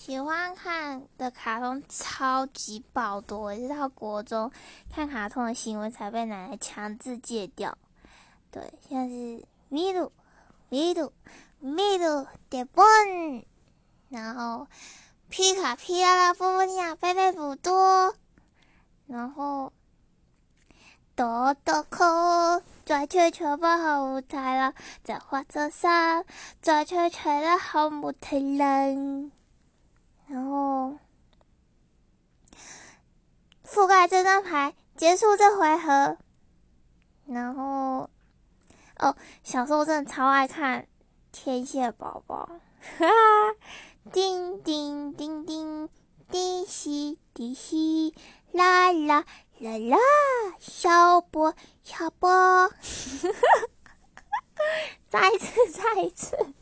喜欢看的卡通超级爆多，是到国中看卡通的行为才被奶奶强制戒掉。对，像是米鲁、米鲁、米鲁的本，然后皮卡、皮阿拉、波波尼亚、贝贝普多，然后多多口转圈圈不好舞台了，在火车上转圈圈的好木头人。然后覆盖这张牌，结束这回合。然后，哦，小时候真的超爱看《天线宝宝》，哈，叮叮叮叮，滴叮滴稀，啦啦啦啦，小波小波，再一次再一次。